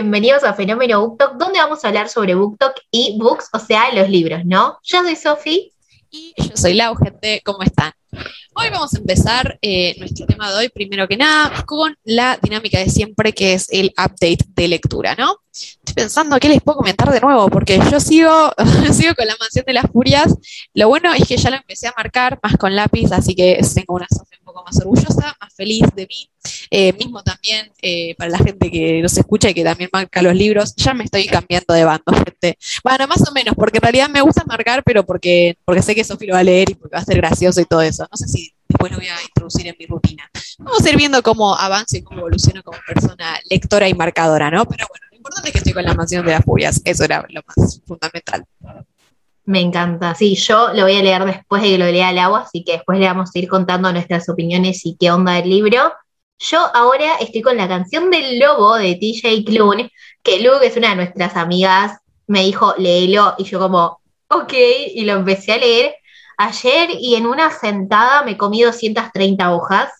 Bienvenidos a Fenómeno BookTok, donde vamos a hablar sobre BookTok y books, o sea, los libros, ¿no? Yo soy Sofi. Y yo soy Lau, gente, ¿cómo están? Hoy vamos a empezar eh, nuestro tema de hoy, primero que nada, con la dinámica de siempre, que es el update de lectura, ¿no? Estoy pensando qué les puedo comentar de nuevo, porque yo sigo, sigo con la mansión de las furias. Lo bueno es que ya lo empecé a marcar más con lápiz, así que tengo una Sofía un poco más orgullosa, más feliz de mí. Eh, mismo también eh, para la gente que nos escucha y que también marca los libros, ya me estoy cambiando de bando, gente. Bueno, más o menos, porque en realidad me gusta marcar, pero porque, porque sé que Sofi lo va a leer y porque va a ser gracioso y todo eso. No sé si después lo voy a introducir en mi rutina. Vamos a ir viendo cómo avanzo y cómo evoluciono como persona lectora y marcadora, ¿no? Pero bueno, lo importante es que estoy con la mansión de las furias, eso era lo más fundamental. Me encanta, sí, yo lo voy a leer después de que lo lea el agua, así que después le vamos a ir contando nuestras opiniones y qué onda del libro. Yo ahora estoy con la canción del lobo de TJ Klune, que Luke es una de nuestras amigas, me dijo, léelo, y yo como, ok, y lo empecé a leer. Ayer y en una sentada me comí 230 hojas,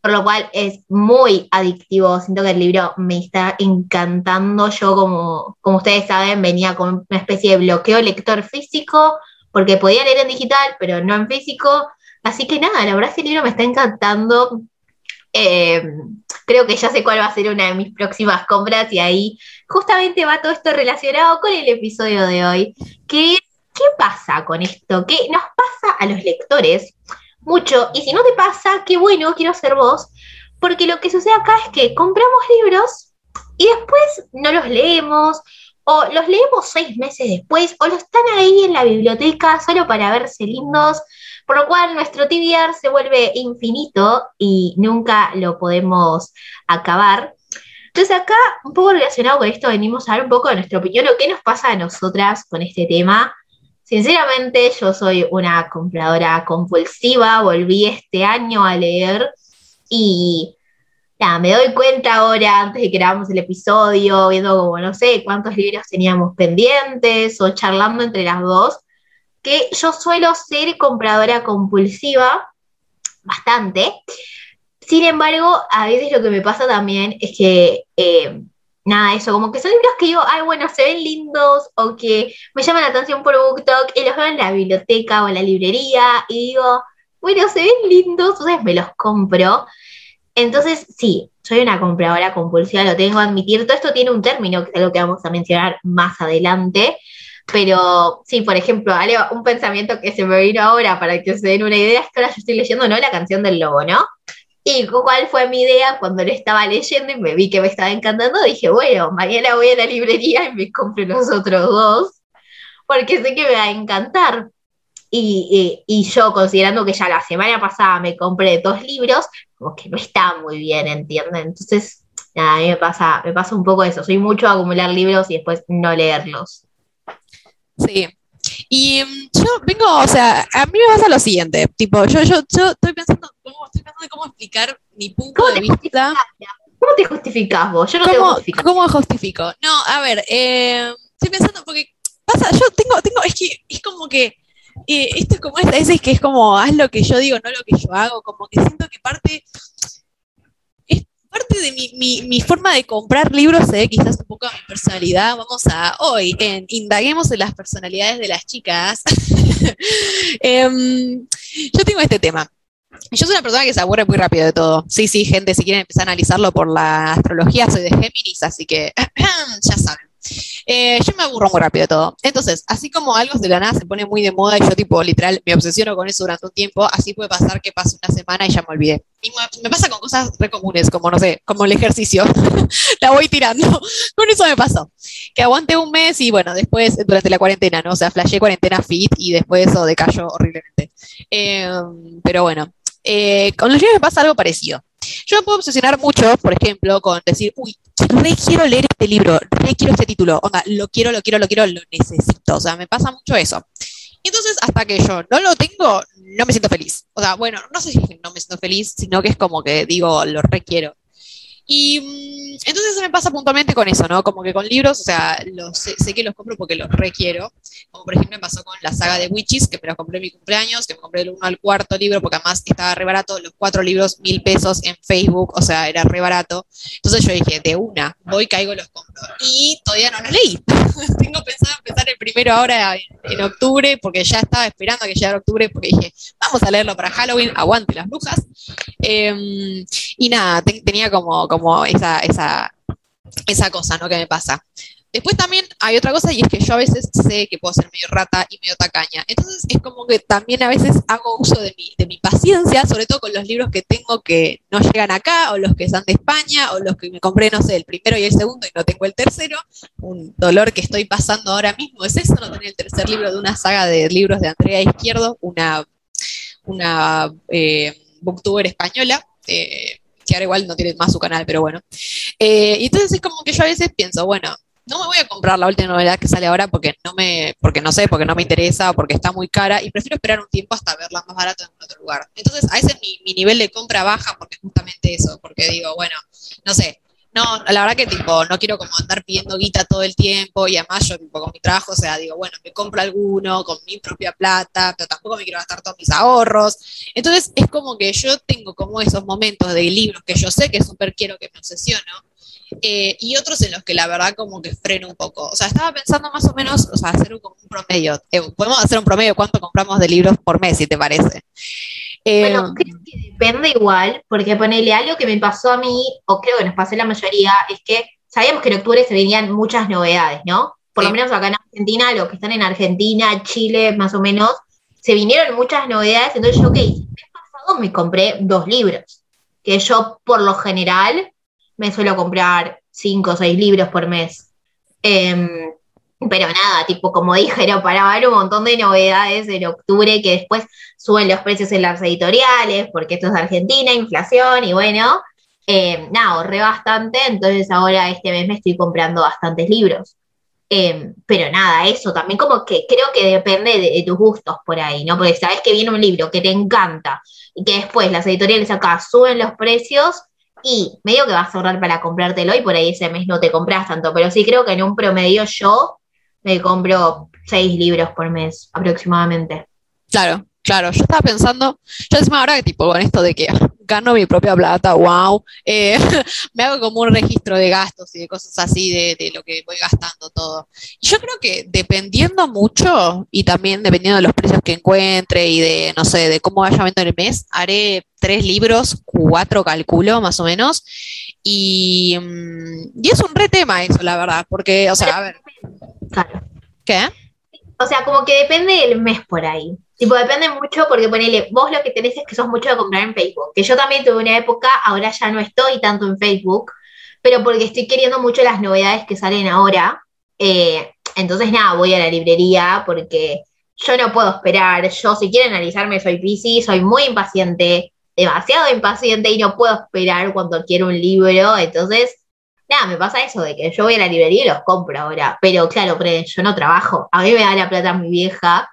por lo cual es muy adictivo, siento que el libro me está encantando, yo como, como ustedes saben venía con una especie de bloqueo lector físico, porque podía leer en digital, pero no en físico, así que nada, la verdad es que el libro me está encantando, eh, creo que ya sé cuál va a ser una de mis próximas compras y ahí justamente va todo esto relacionado con el episodio de hoy, que ¿qué pasa con esto? ¿Qué nos pasa a los lectores? Mucho, y si no te pasa, qué bueno, quiero ser vos, porque lo que sucede acá es que compramos libros y después no los leemos, o los leemos seis meses después, o los están ahí en la biblioteca solo para verse lindos, por lo cual nuestro TBR se vuelve infinito y nunca lo podemos acabar. Entonces acá, un poco relacionado con esto, venimos a dar un poco de nuestra opinión o qué nos pasa a nosotras con este tema. Sinceramente, yo soy una compradora compulsiva, volví este año a leer y nada, me doy cuenta ahora, antes de que grabamos el episodio, viendo como no sé cuántos libros teníamos pendientes o charlando entre las dos, que yo suelo ser compradora compulsiva, bastante. Sin embargo, a veces lo que me pasa también es que, eh, nada, eso, como que son libros que digo, ay, bueno, se ven lindos o que me llaman la atención por BookTok y los veo en la biblioteca o en la librería y digo, bueno, se ven lindos, entonces me los compro. Entonces, sí, soy una compradora compulsiva, lo tengo que admitir. Todo esto tiene un término, que es algo que vamos a mencionar más adelante, pero sí, por ejemplo, un pensamiento que se me vino ahora para que se den una idea es que ahora yo estoy leyendo, ¿no? La canción del lobo, ¿no? Y cuál fue mi idea cuando lo estaba leyendo y me vi que me estaba encantando, dije, bueno, mañana voy a la librería y me compro los otros dos, porque sé que me va a encantar. Y, y, yo, considerando que ya la semana pasada me compré dos libros, como que no está muy bien, ¿entienden? Entonces, a mí me pasa, me pasa un poco eso. Soy mucho a acumular libros y después no leerlos. Sí. Y um, yo vengo, o sea, a mí me pasa lo siguiente, tipo, yo, yo, yo estoy pensando, cómo, estoy pensando en cómo explicar mi punto de vista. ¿Cómo te justificás vos? Yo no ¿Cómo, te ¿Cómo justifico? No, a ver, eh, estoy pensando, porque pasa, yo tengo, tengo, es que es como que eh, esto es como esta veces que es como haz lo que yo digo, no lo que yo hago, como que siento que parte parte de mi, forma de comprar libros se ve quizás un poco a mi personalidad. Vamos a hoy en Indaguemos en las personalidades de las chicas. um, yo tengo este tema. Yo soy una persona que se aburre muy rápido de todo. Sí, sí, gente, si quieren empezar a analizarlo por la astrología, soy de Géminis, así que ya saben. Eh, yo me aburro muy rápido de todo. Entonces, así como algo de la nada se pone muy de moda y yo tipo literal me obsesiono con eso durante un tiempo, así puede pasar que pase una semana y ya me olvidé. Y me pasa con cosas re comunes, como no sé, como el ejercicio. la voy tirando. con eso me pasó. Que aguante un mes y bueno, después durante la cuarentena, ¿no? O sea, flashé cuarentena fit y después eso decayó horriblemente. Eh, pero bueno, eh, con los libros me pasa algo parecido. Yo me puedo obsesionar mucho, por ejemplo, con decir, uy, re quiero leer este libro, re quiero este título, onda, lo quiero, lo quiero, lo quiero, lo necesito. O sea, me pasa mucho eso. Entonces, hasta que yo no lo tengo, no me siento feliz. O sea, bueno, no sé si no me siento feliz, sino que es como que digo, lo requiero. Y mm, entonces me pasa puntualmente con eso, ¿no? Como que con libros, o sea, los, sé, sé, que los compro porque los requiero. Como por ejemplo me pasó con la saga de Witches, que me lo compré en mi cumpleaños, que me compré el uno al cuarto libro, porque además estaba re barato, los cuatro libros, mil pesos en Facebook, o sea, era re barato. Entonces yo dije, de una, voy, caigo, los compro. Y todavía no los leí. Tengo pensado empezar el primero ahora en, octubre, porque ya estaba esperando a que llegara octubre, porque dije, vamos a leerlo para Halloween, aguante las brujas. Em, y nada, tenía como, como esa, esa, esa cosa, ¿no? Que me pasa. Después también hay otra cosa y es que yo a veces sé que puedo ser medio rata y medio tacaña. Entonces es como que también a veces hago uso de mi, de mi paciencia, sobre todo con los libros que tengo que no llegan acá, o los que son de España, o los que me compré, no sé, el primero y el segundo y no tengo el tercero. Un dolor que estoy pasando ahora mismo es eso, no tener el tercer libro de una saga de libros de Andrea Izquierdo, una, una eh, booktuber española. Eh, que ahora igual no tiene más su canal, pero bueno. Eh, entonces es como que yo a veces pienso, bueno, no me voy a comprar la última novedad que sale ahora porque no me, porque no sé, porque no me interesa, porque está muy cara y prefiero esperar un tiempo hasta verla más barata en otro lugar. Entonces, a mi, mi nivel de compra baja porque es justamente eso, porque digo, bueno, no sé, no, la verdad que tipo, no quiero como andar pidiendo guita todo el tiempo y además yo tipo, con mi trabajo, o sea, digo, bueno, me compro alguno con mi propia plata, pero tampoco me quiero gastar todos mis ahorros. Entonces es como que yo tengo como esos momentos de libros que yo sé que súper quiero que me obsesiono eh, y otros en los que la verdad como que freno un poco. O sea, estaba pensando más o menos, o sea, hacer un, un promedio. Eh, podemos hacer un promedio cuánto compramos de libros por mes, si te parece. Eh, bueno, creo que depende igual, porque ponele algo que me pasó a mí, o creo que nos pasó a la mayoría, es que sabíamos que en octubre se venían muchas novedades, ¿no? Por lo menos acá en Argentina, los que están en Argentina, Chile, más o menos, se vinieron muchas novedades, entonces yo, ok, el mes pasado me compré dos libros, que yo por lo general me suelo comprar cinco o seis libros por mes. Em, pero nada, tipo, como dije, era para ver un montón de novedades en octubre que después suben los precios en las editoriales, porque esto es Argentina, inflación, y bueno, em, nada, ahorré bastante, entonces ahora este mes me estoy comprando bastantes libros. Em, pero nada, eso también como que creo que depende de, de, tus gustos por ahí, ¿no? Porque sabes que viene un libro que te encanta y que después las editoriales acá suben los precios y medio que vas a ahorrar para comprártelo y por ahí ese mes no te compras tanto, pero sí creo que en un promedio yo me compro seis libros por mes aproximadamente. Claro, claro, yo estaba pensando, yo encima ahora que tipo con esto de que gano mi propia plata, wow, eh, me hago como un registro de gastos y de cosas así, de, de, lo que voy gastando todo. Y yo creo que dependiendo mucho y también dependiendo de los precios que encuentre y de, no sé, de cómo vaya viendo el mes, haré tres libros, cuatro calculo más o menos. Y, mm, y es un re tema eso, la verdad, porque, o sea, a ver. Claro. ¿Qué? O sea, como que depende del mes por ahí. Tipo, depende mucho porque ponele, vos lo que tenés es que sos mucho de comprar en Facebook. Que yo también tuve una época, ahora ya no estoy tanto en Facebook, pero porque estoy queriendo mucho las novedades que salen ahora. Eh, entonces, nada, voy a la librería porque yo no puedo esperar. Yo, si quieren analizarme, soy PC, soy muy impaciente, demasiado impaciente y no puedo esperar cuando quiero un libro. Entonces, nada, me pasa eso de que yo voy a la librería y los compro ahora. Pero claro, yo no trabajo. A mí me da la plata mi vieja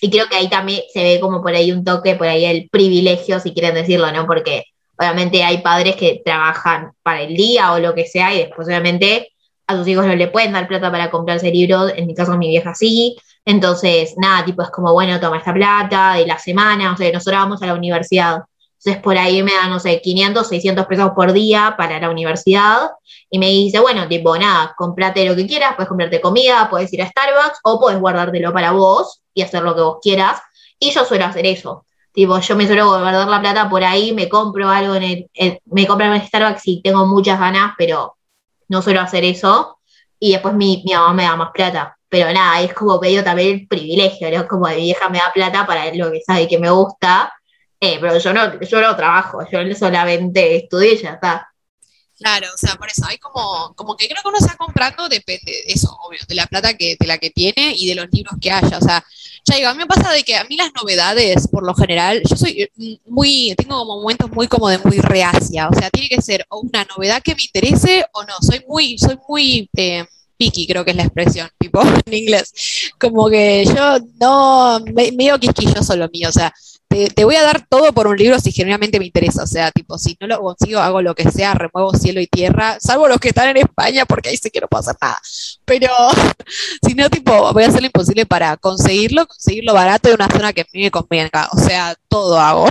y creo que ahí también se ve como por ahí un toque, por ahí el privilegio, si quieren decirlo, ¿no? Porque obviamente hay padres que trabajan para el día o lo que sea y después obviamente a sus hijos no le pueden dar plata para comprarse libros, en mi caso mi vieja sí, entonces nada, tipo es como, bueno, toma esta plata de la semana, o sea, nosotros vamos a la universidad, entonces por ahí me dan, no sé, 500, 600 pesos por día para la universidad y me dice, bueno, tipo, nada, comprate lo que quieras, puedes comprarte comida, puedes ir a Starbucks o puedes guardártelo para vos y hacer lo que vos quieras. Y yo suelo hacer eso. Tipo, yo me suelo guardar la plata por ahí, me compro algo en el, me compro en Starbucks y tengo muchas ganas, pero no suelo hacer eso. Y después mi, mi mamá me da más plata. Pero nada, es como medio también el privilegio, ¿no? Como mi vieja me da plata para lo que sabe que me gusta. Eh, pero yo no, yo no trabajo, yo solamente estudio y ya está. Claro, o sea, por eso hay como, como que creo que uno está comprando, depende de eso, obvio, de la plata que, de la que tiene y de los libros que haya. O sea, ya digo, a mí me pasa de que a mí las novedades, por lo general, yo soy eh, muy, tengo como momentos muy como de muy reacia. O sea, tiene que ser una novedad que me interese o no. Soy muy, soy muy eh, creo que es la expresión, tipo en inglés. Como que yo no, medio quisquilloso lo mío, o sea, te, voy a dar todo por un libro si genuinamente me interesa. O sea, tipo, si no lo consigo, hago lo que sea, remuevo cielo y tierra, salvo los que están en España, porque ahí sé que no puedo hacer nada. Pero si no, tipo, voy a hacer lo imposible para conseguirlo, conseguirlo barato de una zona que a mí me convenga. O sea, todo hago.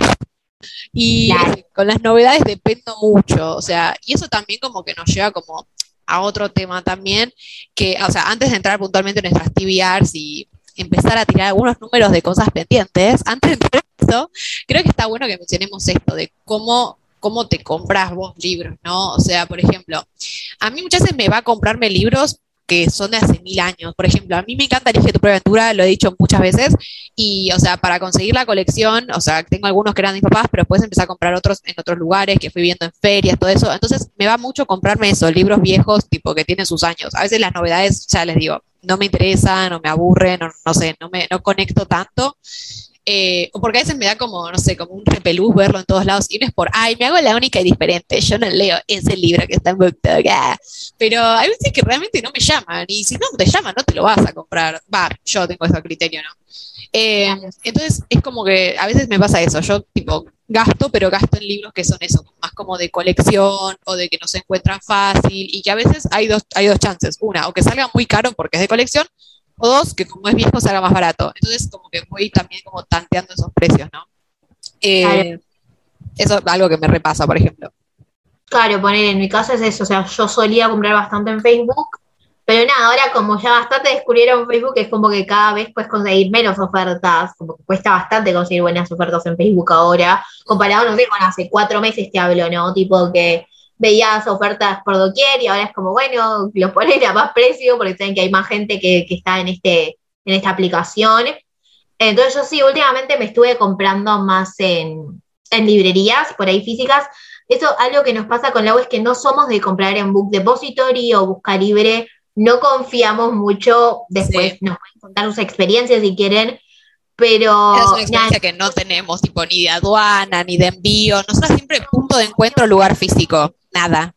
Y con las novedades dependo mucho. O sea, y eso también como que nos lleva como a otro tema también, que, o sea, antes de entrar puntualmente en nuestras TBRs y empezar a tirar algunos números de cosas pendientes, antes de eso, creo que está bueno que mencionemos esto de cómo cómo te compras vos libros, ¿no? O sea, por ejemplo, a mí muchas veces me va a comprarme libros que son de hace mil años. Por ejemplo, a mí me encanta Elige tu propia aventura, lo he dicho muchas veces, y, o sea, para conseguir la colección, o sea, tengo algunos que eran de mis papás, pero después empecé a comprar otros en otros lugares, que fui viendo en ferias, todo eso. Entonces, me va mucho comprarme esos libros viejos, tipo, que tienen sus años. A veces las novedades, ya les digo, no me interesan, no me aburren, no, no sé, no me no conecto tanto. Eh, o porque a veces me da como, no sé, como un repelús verlo en todos lados, y no es por, ay, me hago la única y diferente, yo no leo ese libro que está en BookTok, pero hay veces que realmente no me llaman, y si no te llaman, no te lo vas a comprar, va, yo tengo ese criterio, ¿no? Eh, entonces es como que a veces me pasa eso, yo tipo gasto, pero gasto en libros que son eso, más como de colección o de que no se encuentran fácil y que a veces hay dos, hay dos chances, una, o que salga muy caro porque es de colección, o dos, que como es viejo salga más barato. Entonces como que voy también como tanteando esos precios, ¿no? Eh, eso es algo que me repasa, por ejemplo. Claro, poner en mi caso es eso, o sea, yo solía comprar bastante en Facebook, pero nada, ahora como ya bastante descubrieron Facebook, es como que cada vez puedes conseguir menos ofertas, como que cuesta bastante conseguir buenas ofertas en Facebook ahora, comparado, no sé, con hace cuatro meses te hablo, ¿no? Tipo que veías ofertas por doquier y ahora es como, bueno, los ponen a más precio porque saben que hay más gente que, está en, este, en esta aplicación. Entonces yo sí, últimamente me estuve comprando más en, librerías, por ahí físicas. Eso, algo que nos pasa con la web es que no somos de comprar en Book Depository o Busca Libre, no confiamos mucho, después nos pueden contar sus experiencias si quieren, pero... Es una experiencia que no tenemos, tipo, ni de aduana, ni de envío, nosotros siempre punto de encuentro, lugar físico nada.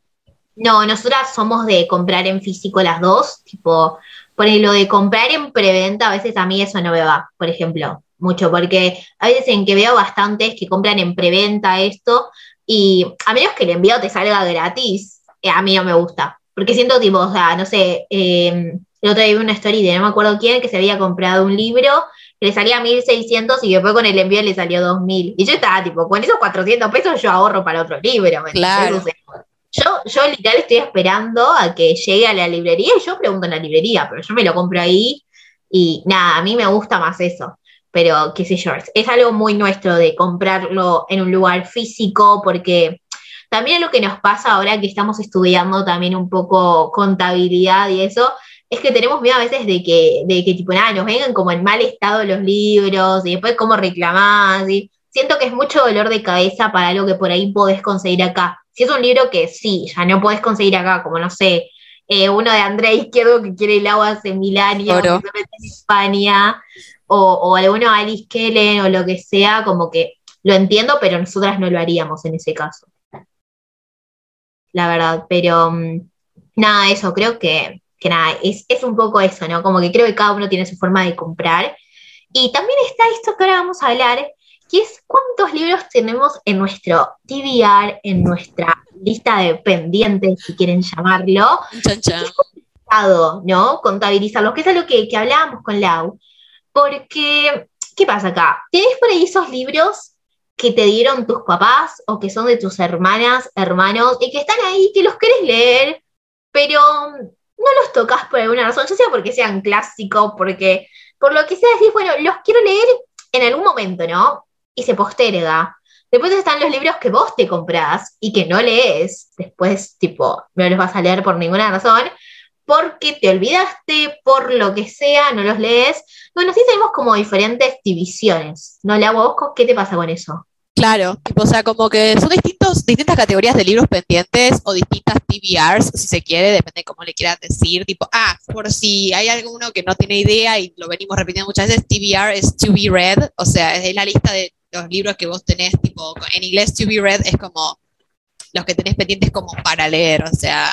No, nosotras somos de comprar en físico las dos, tipo, por lo de comprar en preventa, a veces a mí eso no me va, por ejemplo, mucho, porque a veces en que veo bastantes que compran en preventa esto, y a menos que el envío te salga gratis, eh, a mí no me gusta, porque siento tipo, o sea, no sé, eh, el otro día vi una story de no me acuerdo quién, que se había comprado un libro que le salía 1.600 y después con el envío le salió 2.000. Y yo estaba tipo, con esos 400 pesos yo ahorro para otro libro. claro. Yo, yo literal estoy esperando a que llegue a la librería y yo pregunto en la librería, pero yo me lo compro ahí y nada, a mí me gusta más eso. Pero qué sé yo, es algo muy nuestro de comprarlo en un lugar físico porque también lo que nos pasa ahora que estamos estudiando también un poco contabilidad y eso, es que tenemos miedo a veces de que, de que tipo, nada, nos vengan como en mal estado los libros y después cómo reclamás. Y siento que es mucho dolor de cabeza para algo que por ahí podés conseguir acá. Si es un libro que sí, ya no podés conseguir acá, como no sé, eh, uno de Andrea Izquierdo que quiere el agua hace mil años, en España, o, o alguno de Alice Kellen o lo que sea, como que lo entiendo, pero nosotras no lo haríamos en ese caso. La verdad, pero mm, nada, eso, creo que que nada, es, un poco eso, ¿no? Como que creo que cada uno tiene su forma de comprar. Y también está esto que ahora vamos a hablar, que es cuántos libros tenemos en nuestro TBR, en nuestra lista de pendientes, si quieren llamarlo. Chan, chan. Es complicado, ¿no? Contabilizarlos, que es algo que, que hablábamos con Lau. Porque, ¿qué pasa acá? Tenés por ahí esos libros que te dieron tus papás o que son de tus hermanas, hermanos, y que están ahí, que los querés leer, pero no los tocas por alguna razón, ya sea porque sean clásicos, porque por lo que sea decís, bueno, los quiero leer en algún momento, ¿no? Y se posterga. Después están los libros que vos te comprás y que no lees, después, tipo, no los vas a leer por ninguna razón, porque te olvidaste, por lo que sea, no los lees. Bueno, sí tenemos como diferentes divisiones, ¿no? Le hago vos, ¿qué te pasa con eso? Claro, o sea, como que son distintos, distintas categorías de libros pendientes o distintas TBRs, si se quiere, depende de cómo le quieras decir. Tipo, ah, por si hay alguno que no tiene idea y lo venimos repitiendo muchas veces, TBR es to be read, o sea, es la lista de los libros que vos tenés, tipo, en inglés to be read es como los que tenés pendientes como para leer, o sea,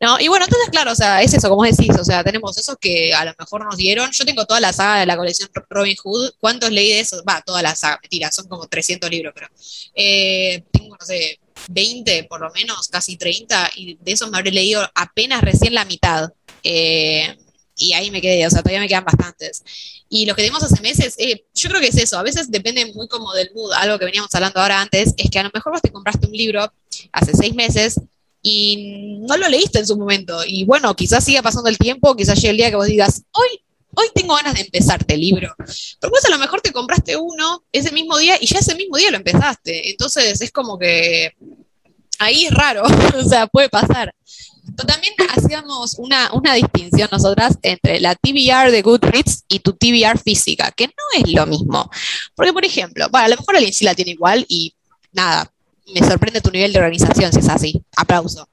No, y bueno, entonces, claro, o sea, es eso, como decís, o sea, tenemos esos que a lo mejor nos dieron. Yo tengo toda la saga de la colección Robin Hood. ¿Cuántos leí de esos? Va, toda la saga, mentira, son como 300 libros, pero eh, tengo, no sé, 20 por lo menos, casi 30, y de esos me habré leído apenas recién la mitad. Eh, y ahí me quedé, o sea, todavía me quedan bastantes. Y lo que tenemos hace meses, eh, yo creo que es eso, a veces depende muy como del mood, algo que veníamos hablando ahora antes, es que a lo mejor vos te compraste un libro hace seis meses y no lo leíste en su momento. Y bueno, quizás siga pasando el tiempo, quizás llegue el día que vos digas, hoy, hoy tengo ganas de empezarte el libro. Pero vos a lo mejor te compraste uno ese mismo día y ya ese mismo día lo empezaste. Entonces es como que ahí es raro, o sea, puede pasar. Pero también hacíamos una, una, distinción nosotras entre la TBR de Goodreads y tu TBR física, que no es lo mismo. Porque, por ejemplo, bueno, a lo mejor alguien sí la tiene igual y nada, me sorprende tu nivel de organización si es así. Aplauso.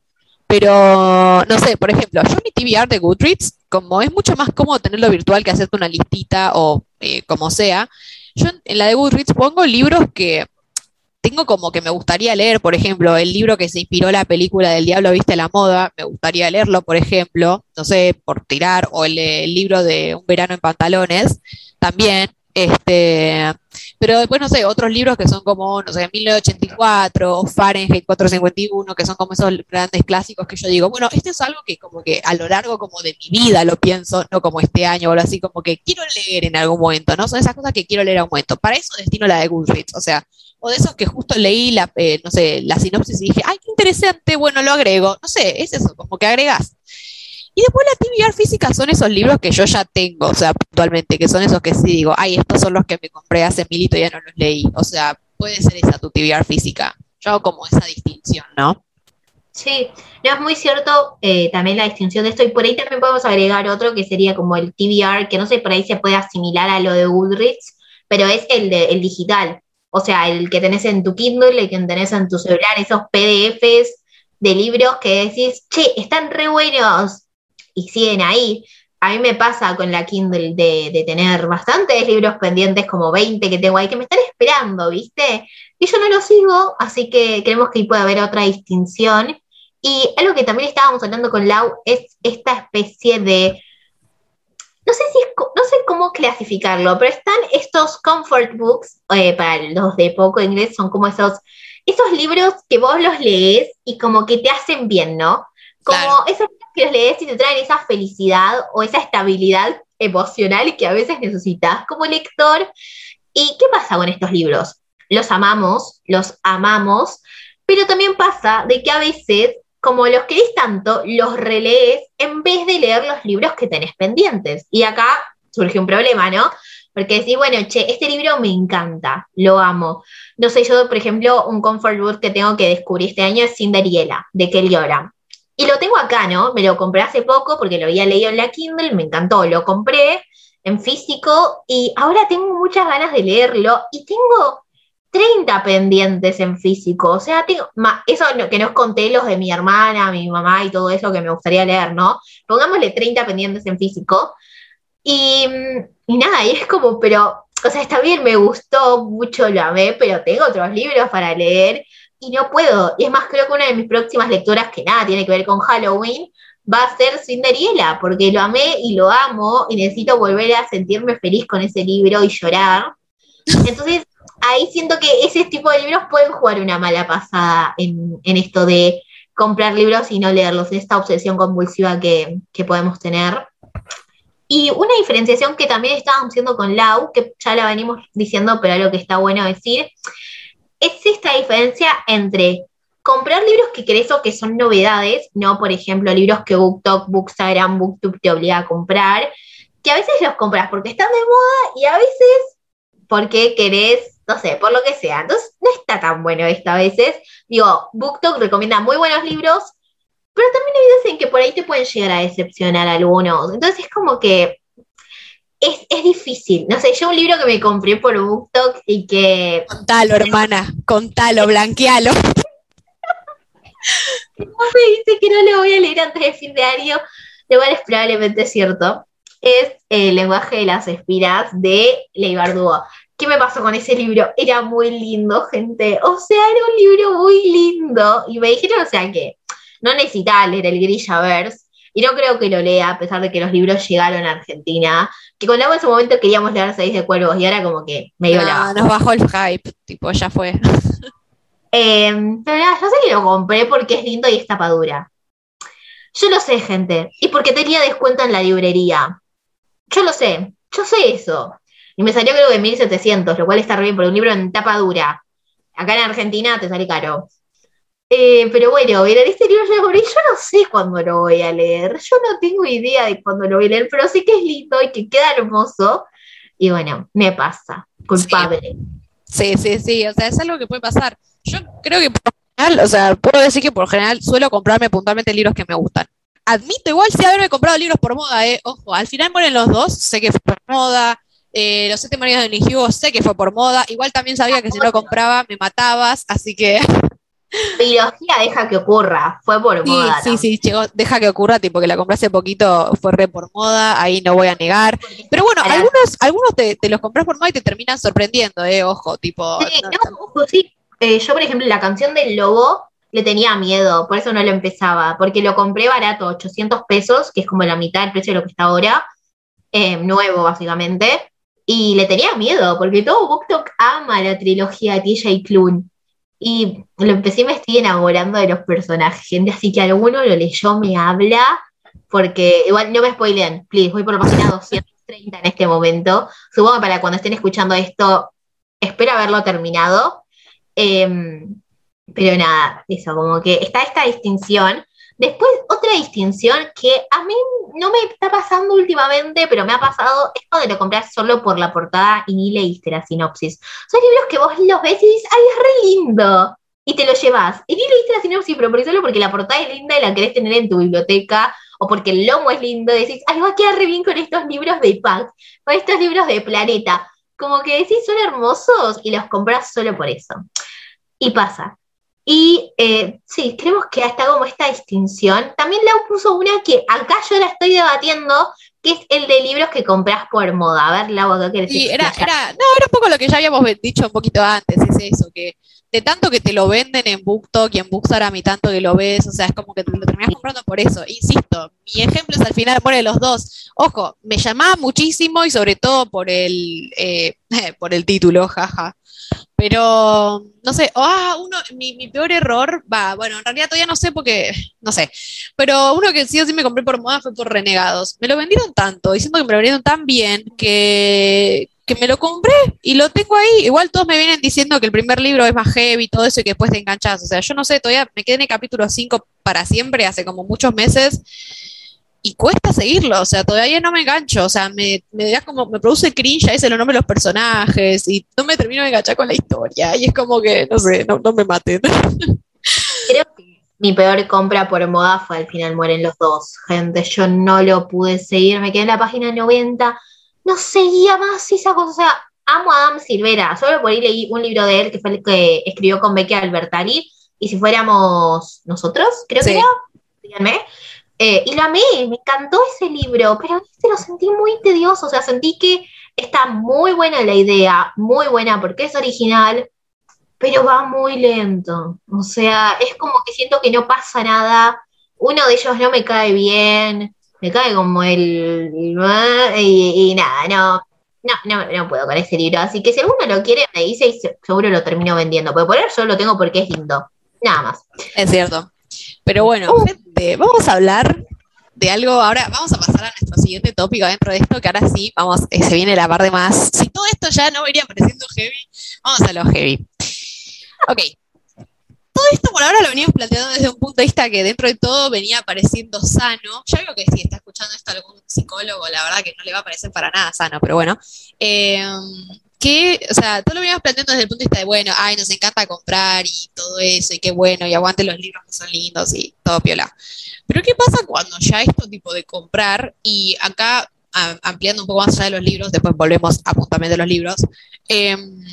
Pero, no sé, por ejemplo, yo mi TBR de Goodreads, como es mucho más cómodo tenerlo virtual que hacerte una listita o eh, como sea, yo en la de Goodreads pongo libros que tengo como que me gustaría leer, por ejemplo, el libro que se inspiró la película del Diablo Viste la Moda, me gustaría leerlo, por ejemplo, no sé, por tirar, o el libro de Un verano en pantalones, también. Este, pero después, no sé, otros libros que son como, no sé, 1984 o Fahrenheit 451, que son como esos grandes clásicos que yo digo, bueno, este es algo que como que a lo largo como de mi vida lo pienso, no como este año o algo así, como que quiero leer en algún momento, ¿no? Son esas cosas que quiero leer a un momento. Para eso destino la de Goodreads, o sea, o de esos que justo leí la, eh, no sé, la sinopsis y dije, ay, qué interesante, bueno, lo agrego. No sé, es eso, como que agregas. Y después la TBR física son esos libros que yo ya tengo, o sea, puntualmente, que son esos que sí digo, ay, estos son los que me compré hace milito y ya no los leí. O sea, puede ser esa tu TBR física. Yo hago como esa distinción, ¿no? Sí, no es muy cierto eh, también la distinción de esto, y por ahí también podemos agregar otro que sería como el TBR, que no sé, por ahí se puede asimilar a lo de Goodreads, pero es el, de, el digital, o sea, el que tenés en tu Kindle, el que tenés en tu celular, esos PDFs de libros que decís, che, están re buenos, y siguen ahí. A mí me pasa con la Kindle de, tener bastantes libros pendientes, como 20 que tengo ahí, que me están esperando, ¿viste? Y yo no los sigo, así que creemos que ahí puede haber otra distinción. Y algo que también estábamos hablando con Lau es esta especie de no sé si no sé cómo clasificarlo, pero están estos comfort books, eh, para los de poco inglés, son como esos, esos libros que vos los lees y como que te hacen bien, ¿no? Como esos que los lees y te traen esa felicidad o esa estabilidad emocional que a veces necesitas como lector. ¿Y qué pasa con estos libros? Los amamos, los amamos, pero también pasa de que a veces, como los querés tanto, los relees en vez de leer los libros que tenés pendientes. Y acá surge un problema, ¿no? Porque decís, bueno, che, este libro me encanta, lo amo. No sé, yo, por ejemplo, un comfort book que tengo que descubrir este año es Cinderella, de Kelly Oram. Y lo tengo acá, ¿no? Me lo compré hace poco porque lo había leído en la Kindle, me encantó, lo compré en físico y ahora tengo muchas ganas de leerlo y tengo 30 pendientes en físico, o sea, tengo, eso que no os conté los de mi hermana, mi mamá y todo eso que me gustaría leer, ¿no? Pongámosle 30 pendientes en físico y, y nada, y es como, pero, o sea, está bien, me gustó mucho, lo amé, pero tengo otros libros para leer y no puedo. Y es más, creo que una de mis próximas lecturas, que nada tiene que ver con Halloween, va a ser Cinderella, porque lo amé y lo amo y necesito volver a sentirme feliz con ese libro y llorar. Entonces, ahí siento que ese tipo de libros pueden jugar una mala pasada en, esto de comprar libros y no leerlos, esta obsesión convulsiva que, que podemos tener. Y una diferenciación que también estábamos haciendo con Lau, que ya la venimos diciendo, pero algo que está bueno decir, es esta diferencia entre comprar libros que crees o que son novedades, no, por ejemplo, libros que BookTok, Bookstagram, BookTube te obliga a comprar, que a veces los compras porque están de moda y a veces porque querés, no sé, por lo que sea. Entonces, no está tan bueno esto a veces. Digo, BookTok recomienda muy buenos libros, pero también hay veces en que por ahí te pueden llegar a decepcionar algunos. Entonces, es como que es, es, difícil. No sé, yo un libro que me compré por BookTok y que. Contalo, hermana, contalo, blanquealo. me dice que no lo voy a leer antes de fin de año, lo cual es probablemente cierto. Es El lenguaje de las espiras de Leibardúa. ¿Qué me pasó con ese libro? Era muy lindo, gente. O sea, era un libro muy lindo. Y me dijeron, o sea, que no necesitaba leer el Grishaverse. Y no creo que lo lea, a pesar de que los libros llegaron a Argentina. Que con Lau en su momento queríamos leer Seis de Cuervos y ahora como que me dio la. nos bajó el hype, tipo, ya fue. Eh, pero nada, yo sé que lo compré porque es lindo y es tapadura. Yo lo sé, gente. Y porque tenía descuento en la librería. Yo lo sé. Yo sé eso. Y me salió creo que 1700, lo cual está re bien, porque un libro en tapa dura. Acá en Argentina te sale caro. Eh, pero bueno, este libro yo lo compré. Yo no sé cuándo lo voy a leer. Yo no tengo idea de cuándo lo voy a leer, pero sí que es lindo y que queda hermoso. Y bueno, me pasa. Culpable. Sí, sí, sí. O sea, es algo que puede pasar. Yo creo que por general, o sea, puedo decir que por general suelo comprarme puntualmente libros que me gustan. Admito igual sí haberme comprado libros por moda, eh. Ojo, al final mueren los dos, sé que fue por moda. Eh, los siete maridos de Nijigo sé que fue por moda. Igual también sabía que si no lo compraba me matabas, así que. Trilogía deja que ocurra, fue por moda. Sí, sí, llegó, deja que ocurra, tipo que la compré hace poquito, fue re por moda, ahí no voy a negar. Pero bueno, algunos, algunos te, te los compras por moda y te terminan sorprendiendo, eh, ojo, tipo. Sí, no, ojo, sí, eh, yo, por ejemplo, la canción del lobo le tenía miedo, por eso no lo empezaba, porque lo compré barato, 800 pesos, que es como la mitad del precio de lo que está ahora, eh, nuevo básicamente, y le tenía miedo, porque todo BookTok ama la trilogía de TJ Klune. Y lo empecé me estoy enamorando de los personajes, gente, así que alguno lo leyó, me habla, porque igual no me spoilen, please, voy por la página 230 en este momento. Supongo que para cuando estén escuchando esto, espero haberlo terminado, Em, pero nada, eso, como que está esta distinción. Después, otra distinción que a mí no me está pasando últimamente, pero me ha pasado esto de lo comprar solo por la portada y ni leíste la sinopsis. Son libros que vos los ves y dices, ¡ay, es re lindo! Y te lo llevas. Y ni leíste la sinopsis, pero por solo porque la portada es linda y la querés tener en tu biblioteca, o porque el lomo es lindo, decís, ¡ay, va a quedar re bien con estos libros de Pack, con estos libros de Planeta! Como que decís, son hermosos y los compras solo por eso y pasa. Y eh, sí, creemos que hasta como esta distinción. También le puso una que acá yo la estoy debatiendo, que es el de libros que compras por moda. A ver, Lau, ¿qué querés sí, era, era, no, era un poco lo que ya habíamos dicho un poquito antes, es eso, que de tanto que te lo venden en BookTok y en Booksarami, tanto que lo ves, o sea, es como que te lo terminas comprando por eso. Insisto, mi ejemplo es al final pone los dos. Ojo, me llamaba muchísimo y sobre todo por el, eh, por el título, jaja. Pero, no sé, ah, uno, mi, mi, peor error, va, bueno, en realidad todavía no sé porque, no sé, pero uno que sí o sí me compré por moda fue por Renegados. Me lo vendieron tanto, diciendo que me lo vendieron tan bien que, que me lo compré y lo tengo ahí. Igual todos me vienen diciendo que el primer libro es más heavy y todo eso y que después te enganchas. O sea, yo no sé, todavía me quedé en el capítulo 5 para siempre, hace como muchos meses y cuesta seguirlo, o sea, todavía no me engancho, o sea, me, me da como, me produce cringe, ahí se lo nombre los personajes y no me termino de enganchar con la historia y es como que, no sé, no, no me maten. Creo que mi peor compra por moda fue al final mueren los dos, gente, yo no lo pude seguir, me quedé en la página 90, no seguía más esa cosa, o sea, amo a Adam Silvera, solo por ahí leí un libro de él que fue el que escribió con Becky Albertari, y si fuéramos nosotros, creo que era, díganme, eh, y lo amé, me encantó ese libro, pero lo sentí muy tedioso, o sea, sentí que está muy buena la idea, muy buena porque es original, pero va muy lento. O sea, es como que siento que no pasa nada. Uno de ellos no me cae bien, me cae como el... Y, nada, no, no, no, no puedo con ese libro. Así que si alguno lo quiere, me dice y seguro lo termino vendiendo. Pero por eso yo lo tengo porque es lindo. Nada más. Es cierto. Pero bueno, gente, vamos a hablar de algo. Ahora vamos a pasar a nuestro siguiente tópico dentro de esto, que ahora sí, vamos, eh, se viene la parte más. Si todo esto ya no venía pareciendo heavy, vamos a lo heavy. Ok. Todo esto por ahora lo veníamos planteando desde un punto de vista que dentro de todo venía pareciendo sano. Ya veo que si está escuchando esto algún psicólogo, la verdad que no le va a parecer para nada sano, pero bueno. Eh, que, o sea, todo lo veníamos planteando desde el punto de vista de, bueno, ay, nos encanta comprar y todo eso, y qué bueno, y aguante los libros que son lindos y todo piola. Pero ¿qué pasa cuando ya esto tipo de comprar, y acá ampliando un poco más allá de los libros, después volvemos a puntualmente de los libros, em,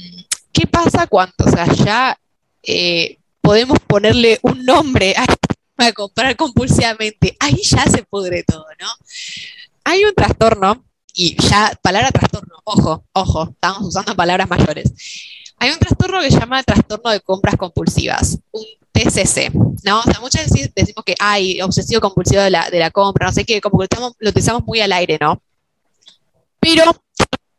¿qué pasa cuando, o sea, ya eh, podemos ponerle un nombre a, a comprar compulsivamente? Ahí ya se pudre todo, ¿no? Hay un trastorno y ya, palabra trastorno, ojo, ojo, estamos usando palabras mayores. Hay un trastorno que se llama trastorno de compras compulsivas. Un TCC, ¿no? O sea, muchas veces decimos que hay obsesivo compulsivo de la, de la compra, no sé qué, como que lo utilizamos muy al aire, ¿no? Pero,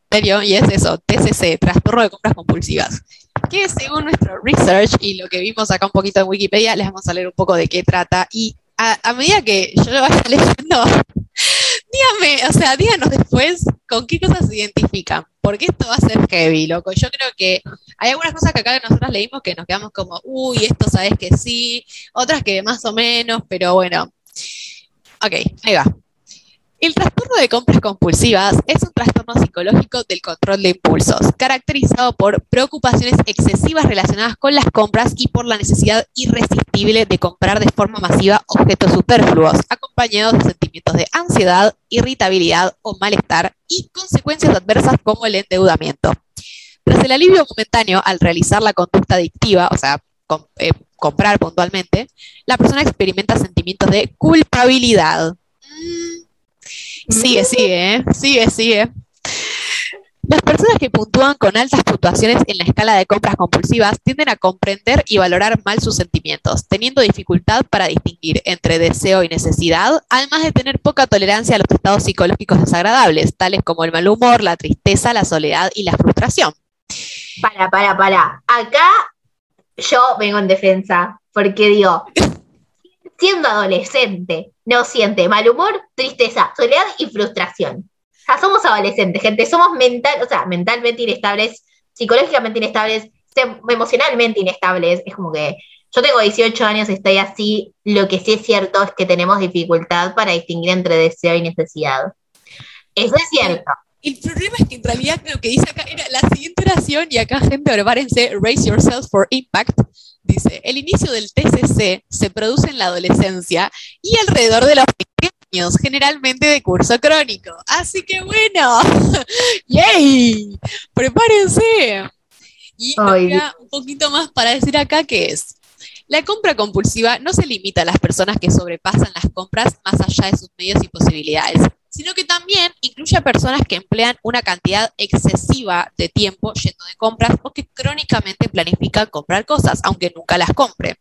serio, y es eso, TCC, trastorno de compras compulsivas, que según nuestro research y lo que vimos acá un poquito en Wikipedia, les vamos a leer un poco de qué trata y a, medida que yo lo vaya leyendo, dígame, o sea, díganos después con qué cosas se identifican, porque esto va a ser heavy, loco. Yo creo que hay algunas cosas que acá nosotros leímos que nos quedamos como, uy, esto sabes que sí, otras que más o menos, pero bueno. Ok, ahí va. El trastorno de compras compulsivas es un trastorno psicológico del control de impulsos, caracterizado por preocupaciones excesivas relacionadas con las compras y por la necesidad irresistible de comprar de forma masiva objetos superfluos, acompañados de sentimientos de ansiedad, irritabilidad o malestar y consecuencias adversas como el endeudamiento. Tras el alivio momentáneo al realizar la conducta adictiva, o sea, eh, comprar puntualmente, la persona experimenta sentimientos de culpabilidad. Sigue, sigue, ¿eh? sigue, sigue. Las personas que puntúan con altas puntuaciones en la escala de compras compulsivas tienden a comprender y valorar mal sus sentimientos, teniendo dificultad para distinguir entre deseo y necesidad, además de tener poca tolerancia a los estados psicológicos desagradables, tales como el mal humor, la tristeza, la soledad y la frustración. Para, para, para. Acá yo vengo en defensa, porque digo, siendo adolescente, no siente mal humor, tristeza, soledad y frustración. O sea, somos adolescentes, gente, somos mental, o sea, mentalmente inestables, psicológicamente inestables, emocionalmente inestables. Es como que yo tengo 18 años, estoy así. Lo que sí es cierto es que tenemos dificultad para distinguir entre deseo y necesidad. Eso es cierto. El problema es que en realidad lo que dice acá era la siguiente oración, y acá, gente, prepárense, raise yourself for impact. Dice, el inicio del TCC se produce en la adolescencia y alrededor de los 20 años, generalmente de curso crónico. Así que bueno, ¡yay! Prepárense. Y un poquito más para decir acá que es. La compra compulsiva no se limita a las personas que sobrepasan las compras más allá de sus medios y posibilidades, sino que también incluye a personas que emplean una cantidad excesiva de tiempo yendo de compras o que crónicamente planifican comprar cosas, aunque nunca las compre.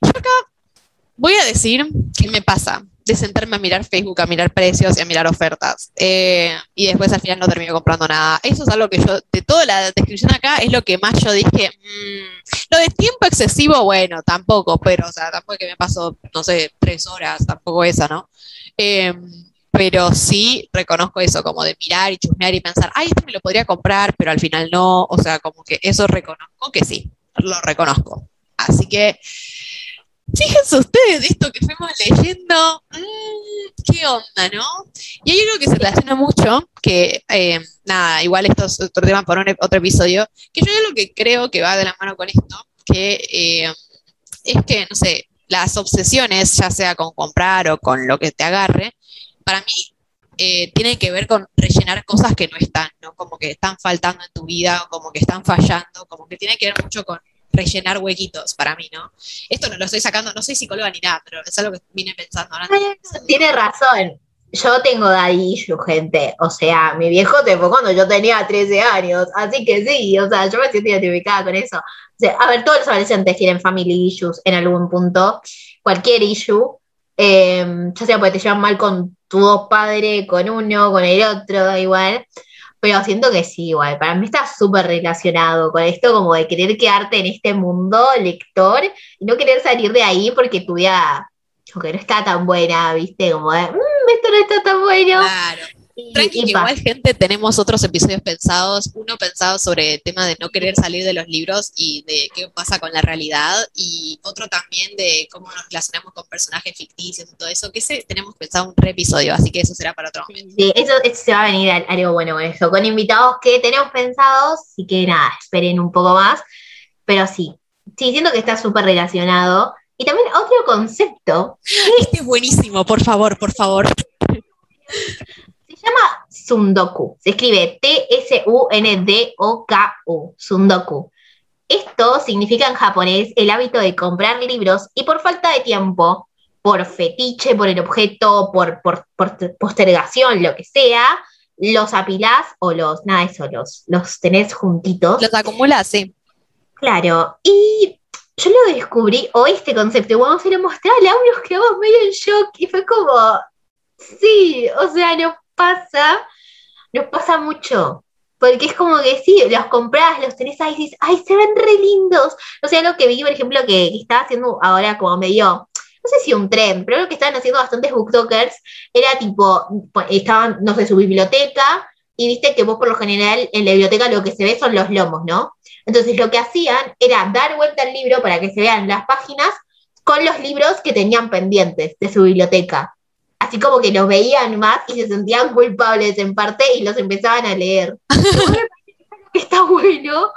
Yo acá voy a decir qué me pasa de sentarme a mirar Facebook, a mirar precios y a mirar ofertas. Eh, y después al final no termino comprando nada. Eso es algo que yo, de toda la descripción acá, es lo que más yo dije. Mm, lo de tiempo excesivo, bueno, tampoco, pero, o sea, tampoco que me paso, no sé, tres horas, tampoco esa, ¿no? Eh, pero sí reconozco eso, como de mirar y chusmear y pensar, ay, este me lo podría comprar, pero al final no, o sea, como que eso reconozco que sí, lo reconozco. Así que, fíjense ustedes de esto que fuimos leyendo, mm, qué onda, ¿no? Y hay algo que se relaciona mucho, que, eh, nada, igual esto es otro tema para otro episodio, que yo lo que creo que va de la mano con esto, que eh, es que, no sé, las obsesiones, ya sea con comprar o con lo que te agarre, para mí eh, tiene que ver con rellenar cosas que no están, ¿no? Como que están faltando en tu vida, o como que están fallando, como que tiene que ver mucho con rellenar huequitos para mí, ¿no? Esto no lo estoy sacando, no soy psicóloga ni nada, pero es algo que vine pensando. Tiene razón. Yo tengo daddy issue, gente. O sea, mi viejo te fue cuando yo tenía 13 años. Así que sí, o sea, yo me siento identificada con eso. A ver, todos los adolescentes tienen family issues en algún punto. Cualquier issue. Eh, ya sea porque te llevan mal con tu padre, con uno, con el otro, igual. Pero siento que sí, igual. Para mí está súper relacionado con esto, como de querer quedarte en este mundo lector y no querer salir de ahí porque tu vida, no está tan buena, ¿viste? Como de, mmm, esto no está tan bueno. Claro. Tranqui, igual gente, tenemos otros episodios pensados, uno pensado sobre el tema de no querer salir de los libros y de qué pasa con la realidad, y otro también de cómo nos relacionamos con personajes ficticios y todo eso, que ese tenemos pensado un re episodio, así que eso será para otro momento. Sí, eso, se va a venir algo bueno con eso, con invitados que tenemos pensados, y que nada, esperen un poco más, pero sí, sí, siento que está súper relacionado. Y también otro concepto. Este es buenísimo, por favor, por favor llama Sundoku. Se escribe T-S-U-N-D-O-K-U. Sundoku. Esto significa en japonés el hábito de comprar libros y por falta de tiempo, por fetiche, por el objeto, por, por, postergación, lo que sea, los apilás o los, nada, eso, los, los tenés juntitos. Los acumulás, sí. Claro. Y yo lo descubrí hoy este concepto, y cuando se lo mostré a Lau nos quedamos medio en shock y fue como, sí, o sea, nos pasa, nos pasa mucho. Porque es como que sí, los compras, los tenés ahí y dices, ay, se ven re lindos. O sea, lo que vi, por ejemplo, que, que estaba haciendo ahora como medio, no sé si un tren, pero lo que estaban haciendo bastantes booktokers era tipo, pues, estaban, no sé, su biblioteca, y viste que vos por lo general en la biblioteca lo que se ve son los lomos, ¿no? Entonces lo que hacían era dar vuelta al libro para que se vean las páginas con los libros que tenían pendientes de su biblioteca. Así como que los veían más y se sentían culpables en parte y los empezaban a leer. Está bueno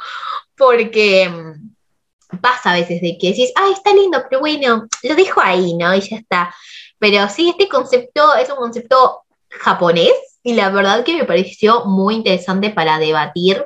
porque mm, pasa a veces de que decís, ay, está lindo, pero bueno, lo dejo ahí, ¿no? Y ya está. Pero sí, este concepto es un concepto japonés y la verdad que me pareció muy interesante para debatir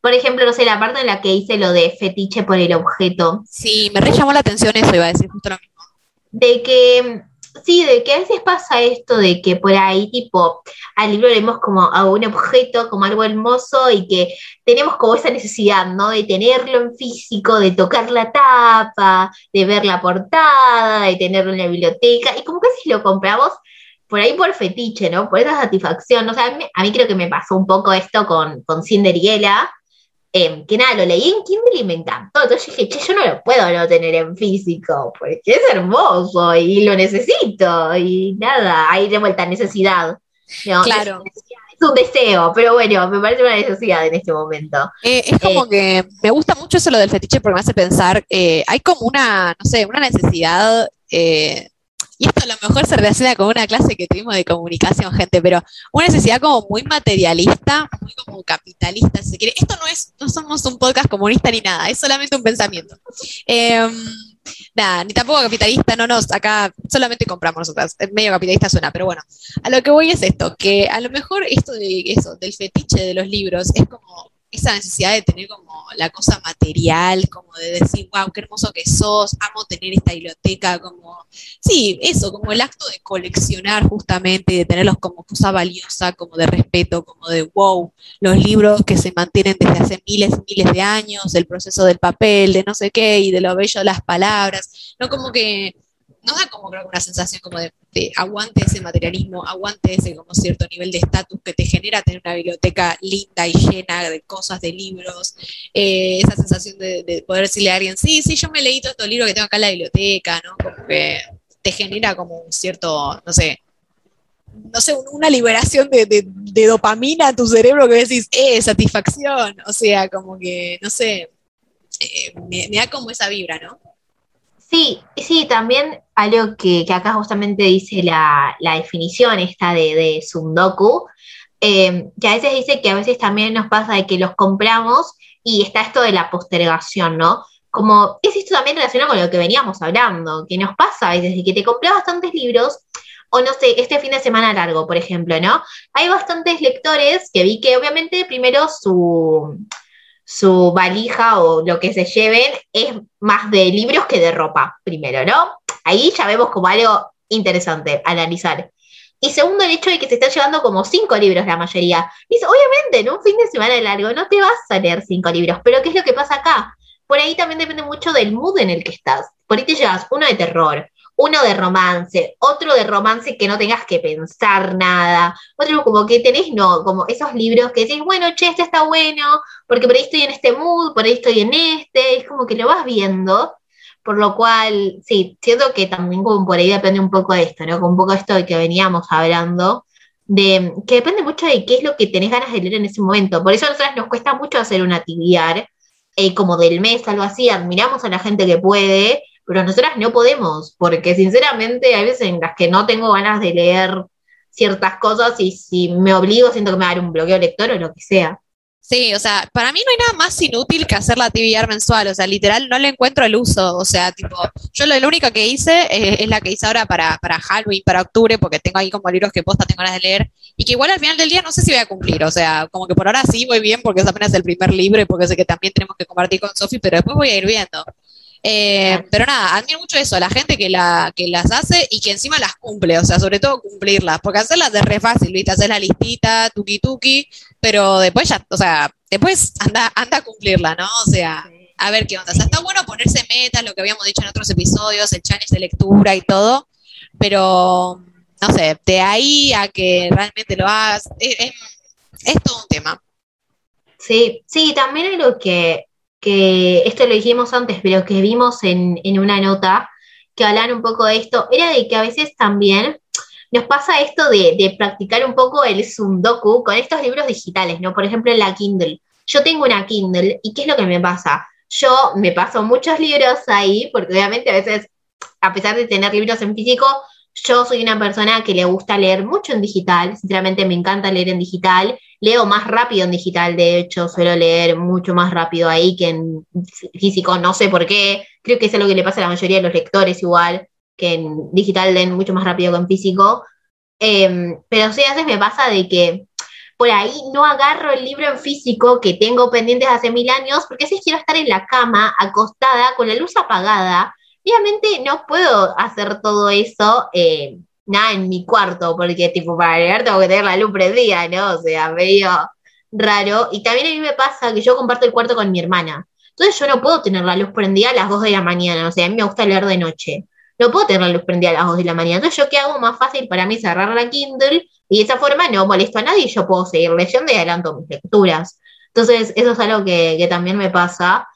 por ejemplo, no sé, la parte en la que hice lo de fetiche por el objeto. Sí, me re llamó la atención eso, iba a decir justo lo mismo. De que, sí, de que a veces pasa esto de que por ahí, tipo, al libro leemos como a un objeto, como algo hermoso y que tenemos como esa necesidad, ¿no? De tenerlo en físico, de tocar la tapa, de ver la portada, de tenerlo en la biblioteca. Y como que si lo compramos por ahí por fetiche, ¿no? Por esa satisfacción. O sea, a mí, creo que me pasó un poco esto con, con Cinderella, Em, que nada, lo leí en Kindle y me encantó. Entonces dije, che, yo no lo puedo no tener en físico, porque es hermoso y lo necesito. Y nada, hay de vuelta necesidad. claro. Es, un deseo, pero bueno, me parece una necesidad en este momento. Eh, es como eh, que me gusta mucho eso lo del fetiche porque me hace pensar, eh, hay como una, no sé, una necesidad y esto a lo mejor se relaciona con una clase que tuvimos de comunicación, gente, pero una necesidad como muy materialista, muy como capitalista, si se quiere. Esto no es, no somos un podcast comunista ni nada, es solamente un pensamiento. Em, nada, ni tampoco capitalista, no nos, acá solamente compramos nosotras, medio capitalista suena, pero bueno, a lo que voy es esto, que a lo mejor esto de eso, del fetiche de los libros, es como esa necesidad de tener como la cosa material, como de decir, wow, qué hermoso que sos, amo tener esta biblioteca, como, sí, eso, como el acto de coleccionar justamente, de tenerlos como cosa valiosa, como de respeto, como de, wow, los libros que se mantienen desde hace miles y miles de años, el proceso del papel, de no sé qué, y de lo bello de las palabras, no como que nos da como creo una sensación como de, aguante ese materialismo, aguante ese como cierto nivel de estatus que te genera tener una biblioteca linda y llena de cosas, de libros, eh, esa sensación de, poder decirle a alguien, sí, sí, yo me leí todos estos libros que tengo acá en la biblioteca, ¿no? Como que te genera como un cierto, no sé, no sé, una liberación de, dopamina a tu cerebro que decís, eh, satisfacción, o sea, como que, no sé, eh, me da como esa vibra, ¿no? Sí, sí, también algo que, acá justamente dice la, definición esta de, de Sundoku, em, que a veces dice que a veces también nos pasa de que los compramos y está esto de la postergación, ¿no? Como es esto también relacionado con lo que veníamos hablando, que nos pasa a veces de que te compras bastantes libros, o no sé, este fin de semana largo, por ejemplo, ¿no? Hay bastantes lectores que vi que obviamente primero su su valija o lo que se lleven es más de libros que de ropa, primero, ¿no? Ahí ya vemos como algo interesante analizar. Y segundo, el hecho de que se están llevando como cinco libros la mayoría. Dice, obviamente, en un fin de semana largo no te vas a leer cinco libros, pero ¿qué es lo que pasa acá? Por ahí también depende mucho del mood en el que estás. Por ahí te llevas uno de terror, uno de romance, otro de romance que no tengas que pensar nada, otro como que tenés, no, como esos libros que decís, bueno, che, este está bueno, porque por ahí estoy en este mood, por ahí estoy en este, es como que lo vas viendo, por lo cual, sí, siento que también como por ahí depende un poco de esto, ¿no? Con un poco de esto de que veníamos hablando, de que depende mucho de qué es lo que tenés ganas de leer en ese momento, por eso a nosotras nos cuesta mucho hacer una tibiar, eh, como del mes, algo así, admiramos a la gente que puede, pero nosotras no podemos, porque sinceramente hay veces en las que no tengo ganas de leer ciertas cosas y si me obligo siento que me va a dar un bloqueo lector o lo que sea. Sí, o sea, para mí no hay nada más inútil que hacer la TBR mensual, o sea, literal no le encuentro el uso, o sea, tipo, yo lo, lo único que hice es, la que hice ahora para, para Halloween, para octubre, porque tengo ahí como libros que posta tengo ganas de leer, y que igual al final del día no sé si voy a cumplir, o sea, como que por ahora sí voy bien porque es apenas el primer libro y porque sé que también tenemos que compartir con Sofi, pero después voy a ir viendo. Eh, pero nada, admiro mucho eso, la gente que, la, que las hace y que encima las cumple, o sea, sobre todo cumplirlas, porque hacerlas es re fácil, ¿viste? Hacer la listita, tuki tuki, pero después ya, o sea, después anda, anda a cumplirla, ¿no? O sea, a ver qué onda. O sea, está bueno ponerse metas, lo que habíamos dicho en otros episodios, el challenge de lectura y todo, pero no sé, de ahí a que realmente lo hagas, es, todo un tema. Sí, sí, también hay lo que, que, esto lo dijimos antes, pero que vimos en, en una nota que hablan un poco de esto, era de que a veces también nos pasa esto de, de practicar un poco el Sundoku con estos libros digitales, ¿no? Por ejemplo, en la Kindle. Yo tengo una Kindle y ¿qué es lo que me pasa? Yo me paso muchos libros ahí, porque obviamente a veces, a pesar de tener libros en físico, yo soy una persona que le gusta leer mucho en digital, sinceramente me encanta leer en digital, leo más rápido en digital, de hecho suelo leer mucho más rápido ahí que en físico, no sé por qué, creo que es lo que le pasa a la mayoría de los lectores igual, que en digital leen mucho más rápido que en físico, em, pero sí a veces me pasa de que por ahí no agarro el libro en físico que tengo pendientes hace mil años, porque si quiero estar en la cama, acostada, con la luz apagada, Obviamente no puedo hacer todo eso eh, nada en mi cuarto, porque tipo para leer tengo que tener la luz prendida, ¿no? O sea, medio raro. Y también a mí me pasa que yo comparto el cuarto con mi hermana. Entonces yo no puedo tener la luz prendida a las 2 de la mañana, o sea, a mí me gusta leer de noche. No puedo tener la luz prendida a las 2 de la mañana. Entonces yo qué hago más fácil para mí cerrar la Kindle y de esa forma no molesto a nadie y yo puedo seguir leyendo y adelanto mis lecturas. Entonces eso es algo que, que también me pasa.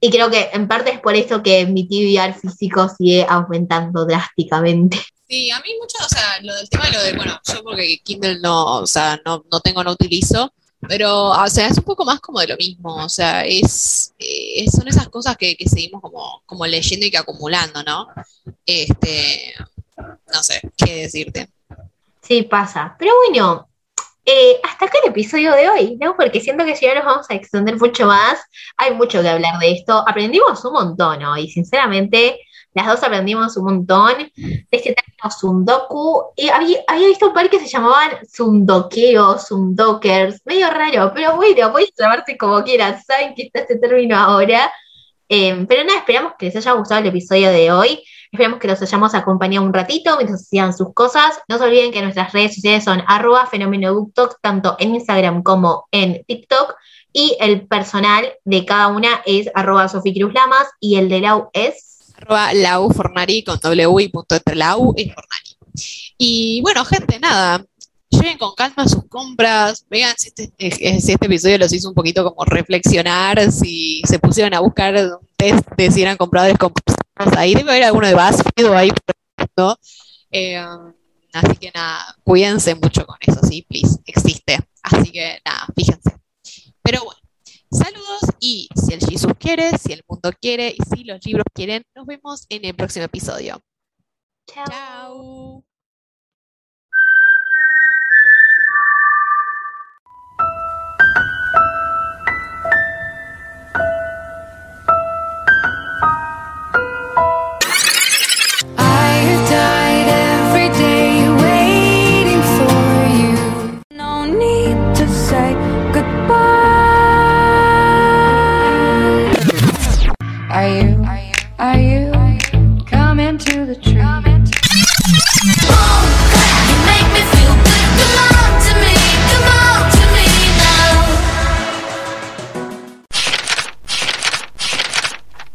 Y creo que en parte es por eso que mi TBR físico sigue aumentando drásticamente. Sí, a mí mucho, o sea, lo del tema de lo de, bueno, yo porque Kindle no, o sea, no, no tengo, no utilizo, pero, o sea, es un poco más como de lo mismo, o sea, es, eh, son esas cosas que, que, seguimos como, como leyendo y que acumulando, ¿no? Este, no sé, qué decirte. Sí, pasa. Pero bueno, eh, hasta acá el episodio de hoy, ¿no? Porque siento que si ya nos vamos a extender mucho más, hay mucho que hablar de esto. Aprendimos un montón ¿no? y sinceramente las dos aprendimos un montón de este término Sundoku. Y había, visto un par que se llamaban Sundokeos, Sundokers, medio raro, pero bueno, puedes llamarse como quieras, saben que está este término ahora. Eh, pero nada, esperamos que les haya gustado el episodio de hoy. Esperamos que los hayamos acompañado un ratito mientras hacían sus cosas. No se olviden que nuestras redes sociales son arroba fenómeno tanto en Instagram como en TikTok. Y el personal de cada una es arroba Lamas y el de Lau es arroba Lau Fornari con W y punto entre Lau y Fornari. Y bueno, gente, nada, lleven con calma sus compras, vean si este, eh, si este episodio los hizo un poquito como reflexionar, si se pusieron a buscar un test de si eran compradores compulsivos ahí, debe haber alguno de BuzzFeed o ahí, eh, así que nada, cuídense mucho con eso, sí, please, existe. Así que nada, fíjense. Pero bueno, saludos y si el Jesus quiere, si el mundo quiere y si los libros quieren, nos vemos en el próximo episodio. Chao. Chao. Are you coming to the tree?